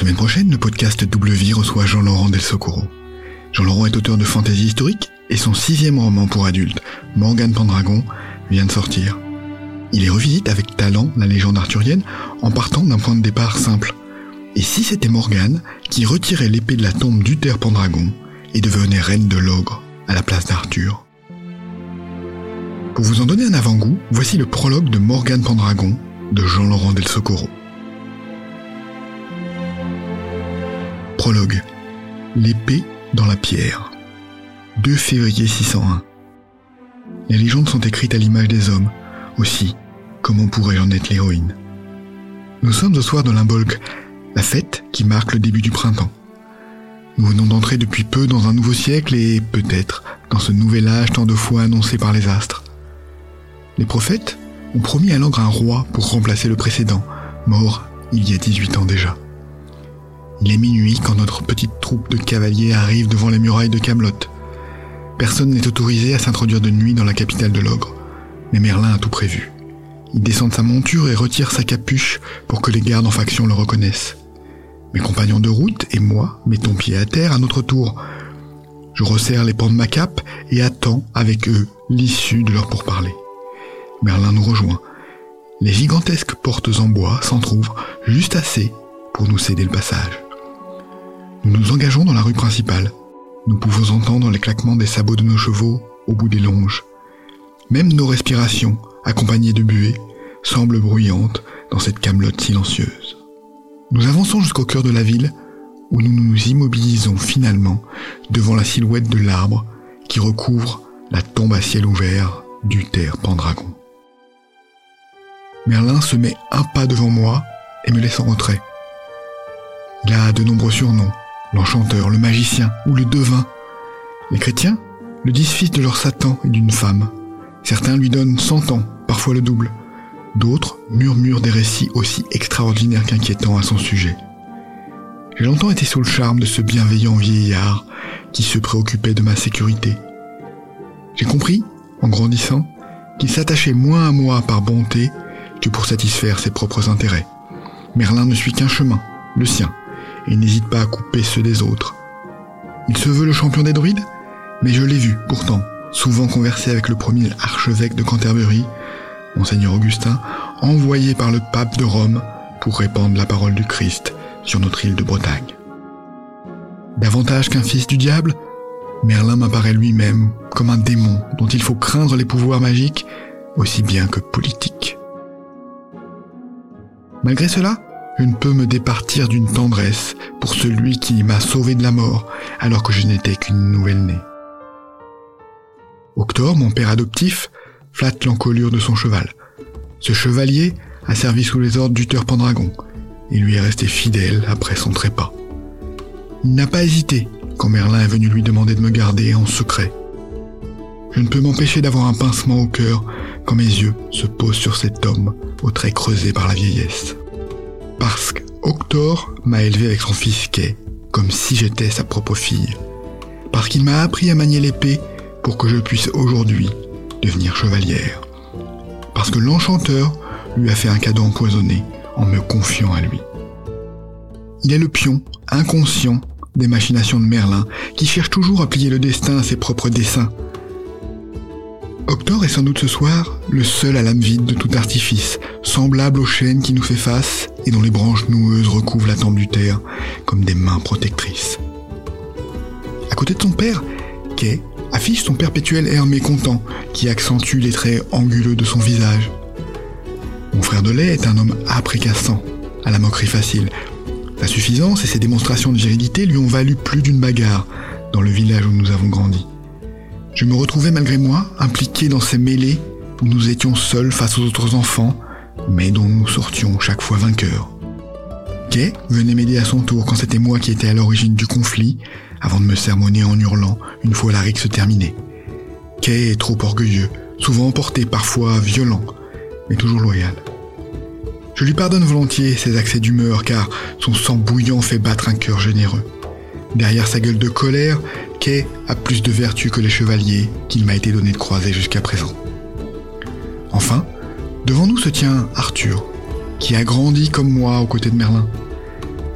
La semaine prochaine, le podcast Double Vie reçoit Jean-Laurent Del Socorro. Jean-Laurent est auteur de fantasy historique et son sixième roman pour adultes, Morgane Pendragon, vient de sortir. Il y revisite avec talent la légende arthurienne en partant d'un point de départ simple. Et si c'était Morgane qui retirait l'épée de la tombe d'Uther Pendragon et devenait reine de l'ogre à la place d'Arthur? Pour vous en donner un avant-goût, voici le prologue de Morgane Pendragon de Jean-Laurent Del Socorro. Prologue. L'épée dans la pierre. 2 février 601. Les légendes sont écrites à l'image des hommes. Aussi, comment pourrais-je en être l'héroïne? Nous sommes au soir de l'Imbolc, la fête qui marque le début du printemps. Nous venons d'entrer depuis peu dans un nouveau siècle et peut-être dans ce nouvel âge tant de fois annoncé par les astres. Les prophètes ont promis à l'ogre un roi pour remplacer le précédent, mort il y a 18 ans déjà. Il est minuit quand notre petite troupe de cavaliers arrive devant les murailles de Camelot. Personne n'est autorisé à s'introduire de nuit dans la capitale de l'ogre, mais Merlin a tout prévu. Il descend de sa monture et retire sa capuche pour que les gardes en faction le reconnaissent. Mes compagnons de route et moi mettons pied à terre à notre tour. Je resserre les pans de ma cape et attends avec eux l'issue de leur pourparlers. Merlin nous rejoint. Les gigantesques portes en bois s'entr'ouvrent juste assez pour nous céder le passage. Nous nous engageons dans la rue principale. Nous pouvons entendre les claquements des sabots de nos chevaux au bout des longes. Même nos respirations, accompagnées de buée, semblent bruyantes dans cette camelote silencieuse. Nous avançons jusqu'au cœur de la ville, où nous nous immobilisons finalement devant la silhouette de l'arbre qui recouvre la tombe à ciel ouvert du terre Pendragon. Merlin se met un pas devant moi et me laisse en retrait. Il a de nombreux surnoms, l'enchanteur, le magicien ou le devin. Les chrétiens le disent fils de leur Satan et d'une femme. Certains lui donnent cent ans, parfois le double. D'autres murmurent des récits aussi extraordinaires qu'inquiétants à son sujet. J'ai longtemps été sous le charme de ce bienveillant vieillard qui se préoccupait de ma sécurité. J'ai compris, en grandissant, qu'il s'attachait moins à moi par bonté que pour satisfaire ses propres intérêts. Merlin ne suit qu'un chemin, le sien et n'hésite pas à couper ceux des autres. Il se veut le champion des druides, mais je l'ai vu, pourtant, souvent converser avec le premier archevêque de Canterbury, Monseigneur Augustin, envoyé par le pape de Rome pour répandre la parole du Christ sur notre île de Bretagne. Davantage qu'un fils du diable, Merlin m'apparaît lui-même comme un démon dont il faut craindre les pouvoirs magiques aussi bien que politiques. Malgré cela, je ne peux me départir d'une tendresse pour celui qui m'a sauvé de la mort alors que je n'étais qu'une nouvelle-née. Octor, mon père adoptif, flatte l'encolure de son cheval. Ce chevalier a servi sous les ordres d'Uther Pendragon et lui est resté fidèle après son trépas. Il n'a pas hésité quand Merlin est venu lui demander de me garder en secret. Je ne peux m'empêcher d'avoir un pincement au cœur quand mes yeux se posent sur cet homme aux traits creusés par la vieillesse parce qu'Octor m'a élevé avec son fils Kay, comme si j'étais sa propre fille. Parce qu'il m'a appris à manier l'épée pour que je puisse aujourd'hui devenir chevalière. Parce que l'enchanteur lui a fait un cadeau empoisonné en me confiant à lui. Il est le pion, inconscient, des machinations de Merlin, qui cherche toujours à plier le destin à ses propres desseins, Octor est sans doute ce soir le seul à l'âme vide de tout artifice, semblable au chêne qui nous fait face et dont les branches noueuses recouvrent la tempe du terre comme des mains protectrices. À côté de son père, Kay affiche son perpétuel air mécontent qui accentue les traits anguleux de son visage. Mon frère de lait est un homme âpre et cassant, à la moquerie facile. Sa suffisance et ses démonstrations de virilité lui ont valu plus d'une bagarre dans le village où nous avons grandi. Je me retrouvais malgré moi impliqué dans ces mêlées où nous étions seuls face aux autres enfants, mais dont nous sortions chaque fois vainqueurs. Kay venait m'aider à son tour quand c'était moi qui étais à l'origine du conflit, avant de me sermonner en hurlant une fois la rixe terminée. Kay est trop orgueilleux, souvent emporté, parfois violent, mais toujours loyal. Je lui pardonne volontiers ses accès d'humeur car son sang bouillant fait battre un cœur généreux. Derrière sa gueule de colère, Kay a plus de vertu que les chevaliers qu'il m'a été donné de croiser jusqu'à présent. Enfin, devant nous se tient Arthur, qui a grandi comme moi aux côtés de Merlin.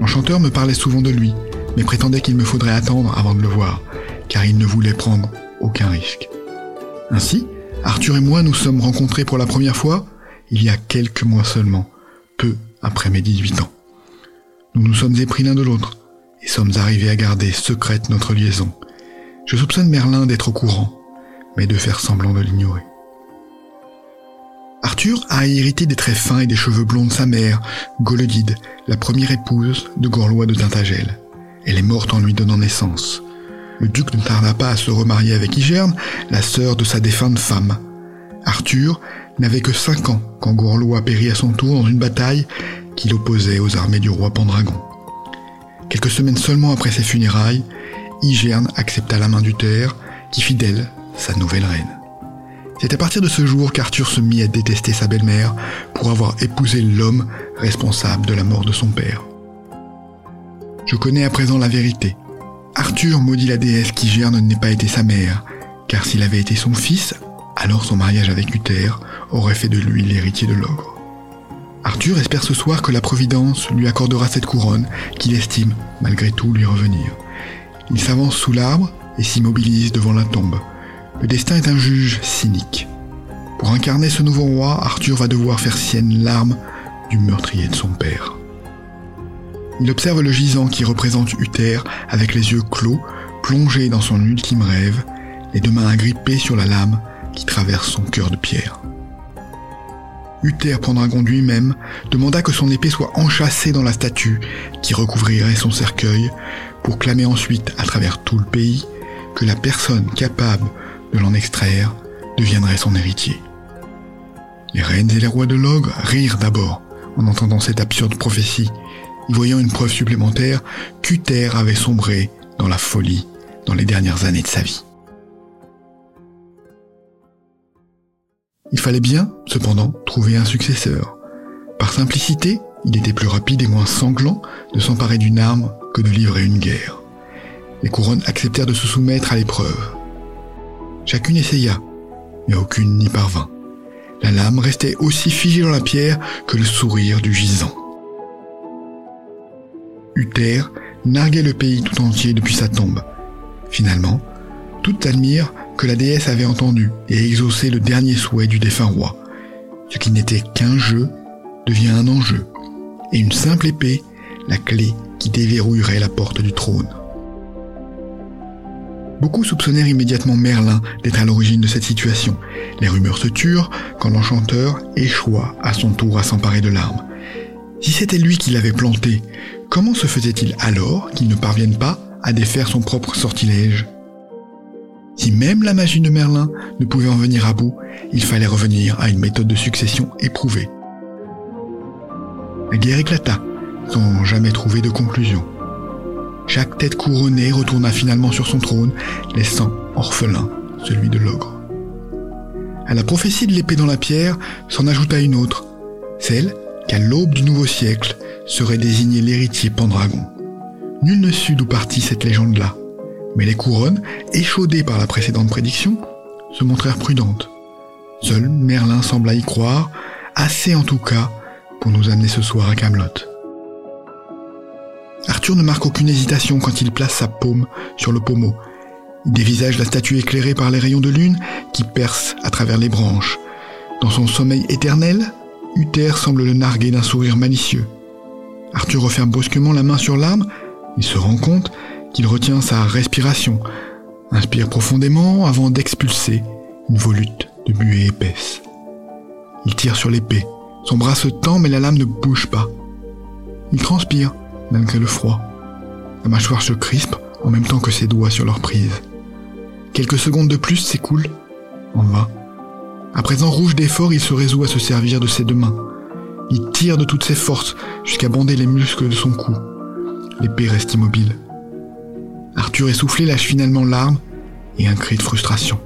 L'enchanteur me parlait souvent de lui, mais prétendait qu'il me faudrait attendre avant de le voir, car il ne voulait prendre aucun risque. Ainsi, Arthur et moi nous sommes rencontrés pour la première fois il y a quelques mois seulement, peu après mes 18 ans. Nous nous sommes épris l'un de l'autre et sommes arrivés à garder secrète notre liaison. Je soupçonne Merlin d'être au courant, mais de faire semblant de l'ignorer. Arthur a hérité des traits fins et des cheveux blonds de sa mère, Golodide, la première épouse de Gorlois de Tintagel. Elle est morte en lui donnant naissance. Le duc ne tarda pas à se remarier avec Igerne, la sœur de sa défunte femme. Arthur n'avait que cinq ans quand Gorlois périt à son tour dans une bataille qui l'opposait aux armées du roi Pendragon. Quelques semaines seulement après ses funérailles, Igerne accepta la main du terre, qui fit d'elle sa nouvelle reine. C'est à partir de ce jour qu'Arthur se mit à détester sa belle-mère pour avoir épousé l'homme responsable de la mort de son père. Je connais à présent la vérité. Arthur maudit la déesse qui gère n'ait pas été sa mère, car s'il avait été son fils, alors son mariage avec Uther aurait fait de lui l'héritier de l'ogre. Arthur espère ce soir que la Providence lui accordera cette couronne qu'il estime, malgré tout, lui revenir. Il s'avance sous l'arbre et s'immobilise devant la tombe. Le destin est un juge cynique. Pour incarner ce nouveau roi, Arthur va devoir faire sienne l'arme du meurtrier de son père. Il observe le gisant qui représente Uther avec les yeux clos, plongé dans son ultime rêve, les deux mains agrippées sur la lame qui traverse son cœur de pierre. Uther Pendragon lui-même demanda que son épée soit enchâssée dans la statue qui recouvrirait son cercueil pour clamer ensuite à travers tout le pays que la personne capable de l'en extraire deviendrait son héritier. Les reines et les rois de l'ogre rirent d'abord en entendant cette absurde prophétie, y voyant une preuve supplémentaire qu'Uther avait sombré dans la folie dans les dernières années de sa vie. Il fallait bien, cependant, trouver un successeur. Par simplicité, il était plus rapide et moins sanglant de s'emparer d'une arme que de livrer une guerre. Les couronnes acceptèrent de se soumettre à l'épreuve. Chacune essaya, mais aucune n'y parvint. La lame restait aussi figée dans la pierre que le sourire du gisant. Uther narguait le pays tout entier depuis sa tombe. Finalement, toutes admirent que la déesse avait entendu et exaucé le dernier souhait du défunt roi. Ce qui n'était qu'un jeu devient un enjeu, et une simple épée, la clé qui déverrouillerait la porte du trône. Beaucoup soupçonnèrent immédiatement Merlin d'être à l'origine de cette situation. Les rumeurs se turent quand l'enchanteur échoua à son tour à s'emparer de l'arme. Si c'était lui qui l'avait planté, comment se faisait-il alors qu'il ne parvienne pas à défaire son propre sortilège? Si même la magie de Merlin ne pouvait en venir à bout, il fallait revenir à une méthode de succession éprouvée. La guerre éclata, sans jamais trouver de conclusion. Chaque tête couronnée retourna finalement sur son trône, laissant orphelin celui de l'ogre. À la prophétie de l'épée dans la pierre s'en ajouta une autre, celle qu'à l'aube du nouveau siècle serait désigné l'héritier Pendragon. Nul ne sut d'où partit cette légende-là, mais les couronnes, échaudées par la précédente prédiction, se montrèrent prudentes. Seul Merlin sembla y croire, assez en tout cas pour nous amener ce soir à Camelot. Arthur ne marque aucune hésitation quand il place sa paume sur le pommeau. Il dévisage la statue éclairée par les rayons de lune qui percent à travers les branches. Dans son sommeil éternel, Uther semble le narguer d'un sourire malicieux. Arthur referme brusquement la main sur l'arme. Il se rend compte qu'il retient sa respiration, inspire profondément avant d'expulser une volute de buée épaisse. Il tire sur l'épée. Son bras se tend mais la lame ne bouge pas. Il transpire malgré le froid. La mâchoire se crispe en même temps que ses doigts sur leur prise. Quelques secondes de plus s'écoulent, en vain. À présent rouge d'effort, il se résout à se servir de ses deux mains. Il tire de toutes ses forces jusqu'à bander les muscles de son cou. L'épée reste immobile. Arthur essoufflé lâche finalement l'arme et un cri de frustration.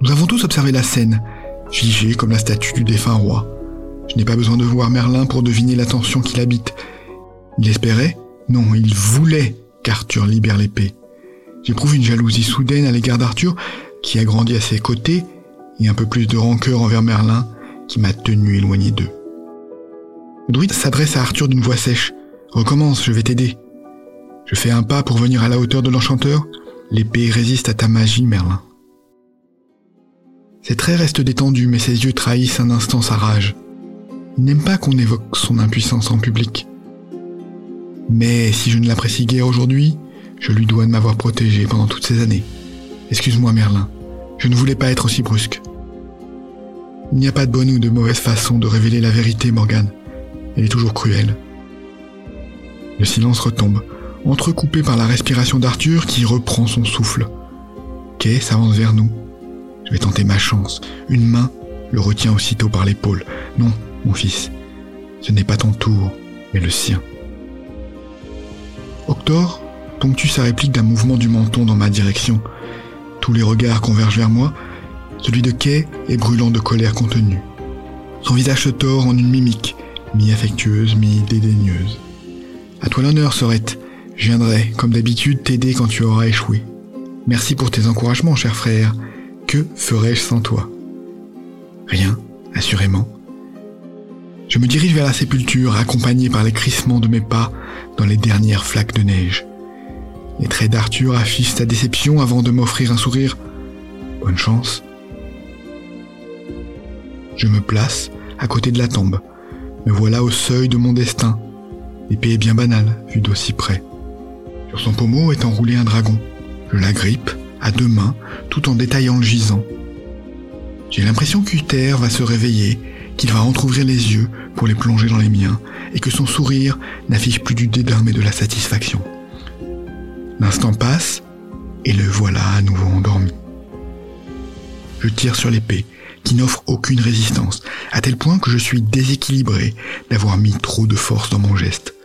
Nous avons tous observé la scène, figée comme la statue du défunt roi. Je n'ai pas besoin de voir Merlin pour deviner l'attention qu'il habite il espérait, non, il voulait qu'Arthur libère l'épée. J'éprouve une jalousie soudaine à l'égard d'Arthur, qui a grandi à ses côtés, et un peu plus de rancœur envers Merlin, qui m'a tenu éloigné d'eux. Le druide s'adresse à Arthur d'une voix sèche. Recommence, je vais t'aider. Je fais un pas pour venir à la hauteur de l'enchanteur. L'épée résiste à ta magie, Merlin. Ses traits restent détendus, mais ses yeux trahissent un instant sa rage. Il n'aime pas qu'on évoque son impuissance en public. Mais si je ne l'apprécie guère aujourd'hui, je lui dois de m'avoir protégé pendant toutes ces années. Excuse-moi, Merlin. Je ne voulais pas être aussi brusque. Il n'y a pas de bonne ou de mauvaise façon de révéler la vérité, Morgane. Elle est toujours cruelle. Le silence retombe, entrecoupé par la respiration d'Arthur qui reprend son souffle. Kay s'avance vers nous. Je vais tenter ma chance. Une main le retient aussitôt par l'épaule. Non, mon fils, ce n'est pas ton tour, mais le sien. Octor ponctue sa réplique d'un mouvement du menton dans ma direction. Tous les regards convergent vers moi. Celui de Kay est brûlant de colère contenue. Son visage se tord en une mimique, mi-affectueuse, mi-dédaigneuse. À toi l'honneur, Sorette. Je viendrai, comme d'habitude, t'aider quand tu auras échoué. Merci pour tes encouragements, cher frère. Que ferais-je sans toi? Rien, assurément. Je me dirige vers la sépulture, accompagné par les crissements de mes pas dans les dernières flaques de neige. Les traits d'Arthur affichent sa déception avant de m'offrir un sourire. Bonne chance. Je me place à côté de la tombe. Me voilà au seuil de mon destin. L'épée est bien banale, vue d'aussi près. Sur son pommeau est enroulé un dragon. Je la grippe, à deux mains, tout en détaillant le gisant. J'ai l'impression qu'Uther va se réveiller, qu'il va entr'ouvrir les yeux pour les plonger dans les miens, et que son sourire n'affiche plus du dédain mais de la satisfaction. L'instant passe, et le voilà à nouveau endormi. Je tire sur l'épée, qui n'offre aucune résistance, à tel point que je suis déséquilibré d'avoir mis trop de force dans mon geste.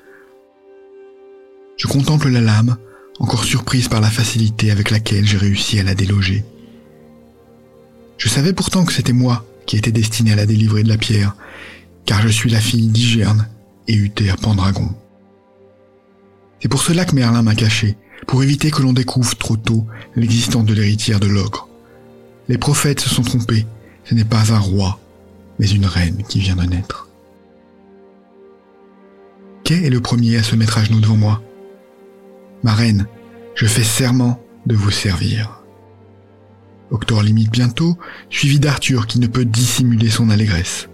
Je contemple la lame, encore surprise par la facilité avec laquelle j'ai réussi à la déloger. Je savais pourtant que c'était moi qui étais destiné à la délivrer de la pierre, car je suis la fille d'Igerne et Uther Pendragon. C'est pour cela que Merlin m'a caché, pour éviter que l'on découvre trop tôt l'existence de l'héritière de l'ogre. Les prophètes se sont trompés, ce n'est pas un roi, mais une reine qui vient de naître. Kay est le premier à se mettre à genoux devant moi. Ma reine, je fais serment de vous servir. Octor limite bientôt, suivi d'Arthur qui ne peut dissimuler son allégresse.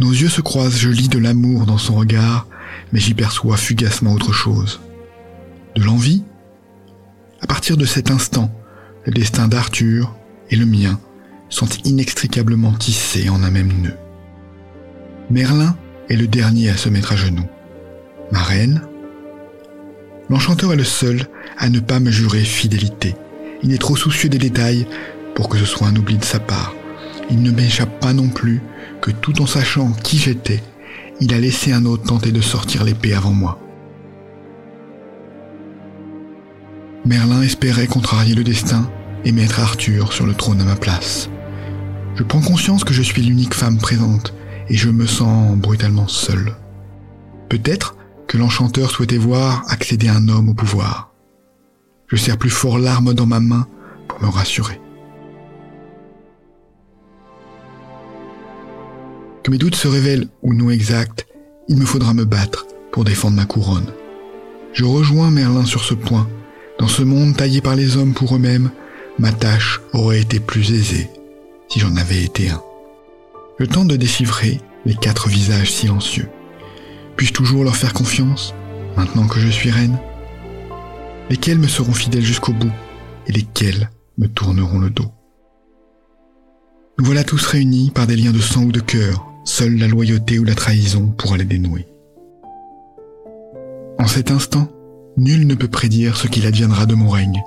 Nos yeux se croisent, je lis de l'amour dans son regard, mais j'y perçois fugacement autre chose. De l'envie? À partir de cet instant, le destin d'Arthur et le mien sont inextricablement tissés en un même nœud. Merlin est le dernier à se mettre à genoux. Ma reine L'enchanteur est le seul à ne pas me jurer fidélité. Il est trop soucieux des détails pour que ce soit un oubli de sa part. Il ne m'échappe pas non plus que tout en sachant qui j'étais, il a laissé un autre tenter de sortir l'épée avant moi. Merlin espérait contrarier le destin et mettre Arthur sur le trône à ma place. Je prends conscience que je suis l'unique femme présente et je me sens brutalement seul. Peut-être l'enchanteur souhaitait voir accéder un homme au pouvoir. Je serre plus fort l'arme dans ma main pour me rassurer. Que mes doutes se révèlent ou non exacts, il me faudra me battre pour défendre ma couronne. Je rejoins Merlin sur ce point. Dans ce monde taillé par les hommes pour eux-mêmes, ma tâche aurait été plus aisée si j'en avais été un. Le temps de déchiffrer les quatre visages silencieux. Puis-je toujours leur faire confiance, maintenant que je suis reine Lesquels me seront fidèles jusqu'au bout et lesquels me tourneront le dos Nous voilà tous réunis par des liens de sang ou de cœur, seule la loyauté ou la trahison pourra les dénouer. En cet instant, nul ne peut prédire ce qu'il adviendra de mon règne.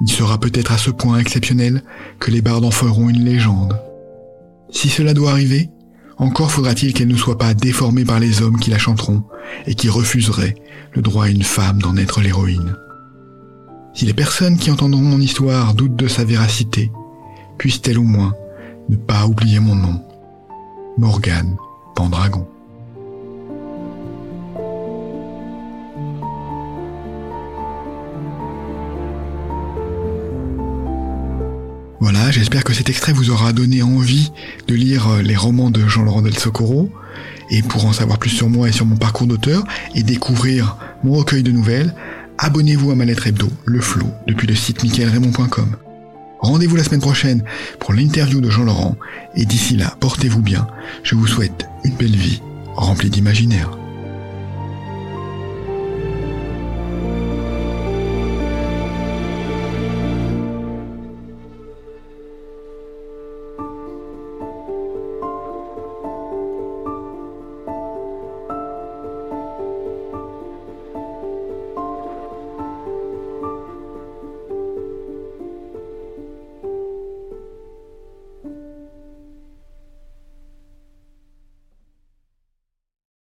Il sera peut-être à ce point exceptionnel que les bardes en feront une légende. Si cela doit arriver, encore faudra-t-il qu'elle ne soit pas déformée par les hommes qui la chanteront et qui refuseraient le droit à une femme d'en être l'héroïne. Si les personnes qui entendront mon histoire doutent de sa véracité, puissent-elles au moins ne pas oublier mon nom, Morgane Pendragon. J'espère que cet extrait vous aura donné envie de lire euh, les romans de Jean-Laurent Del Socorro. Et pour en savoir plus sur moi et sur mon parcours d'auteur et découvrir mon recueil de nouvelles, abonnez-vous à ma lettre hebdo, Le Flow, depuis le site michaelraymond.com. Rendez-vous la semaine prochaine pour l'interview de Jean Laurent et d'ici là, portez-vous bien. Je vous souhaite une belle vie remplie d'imaginaire.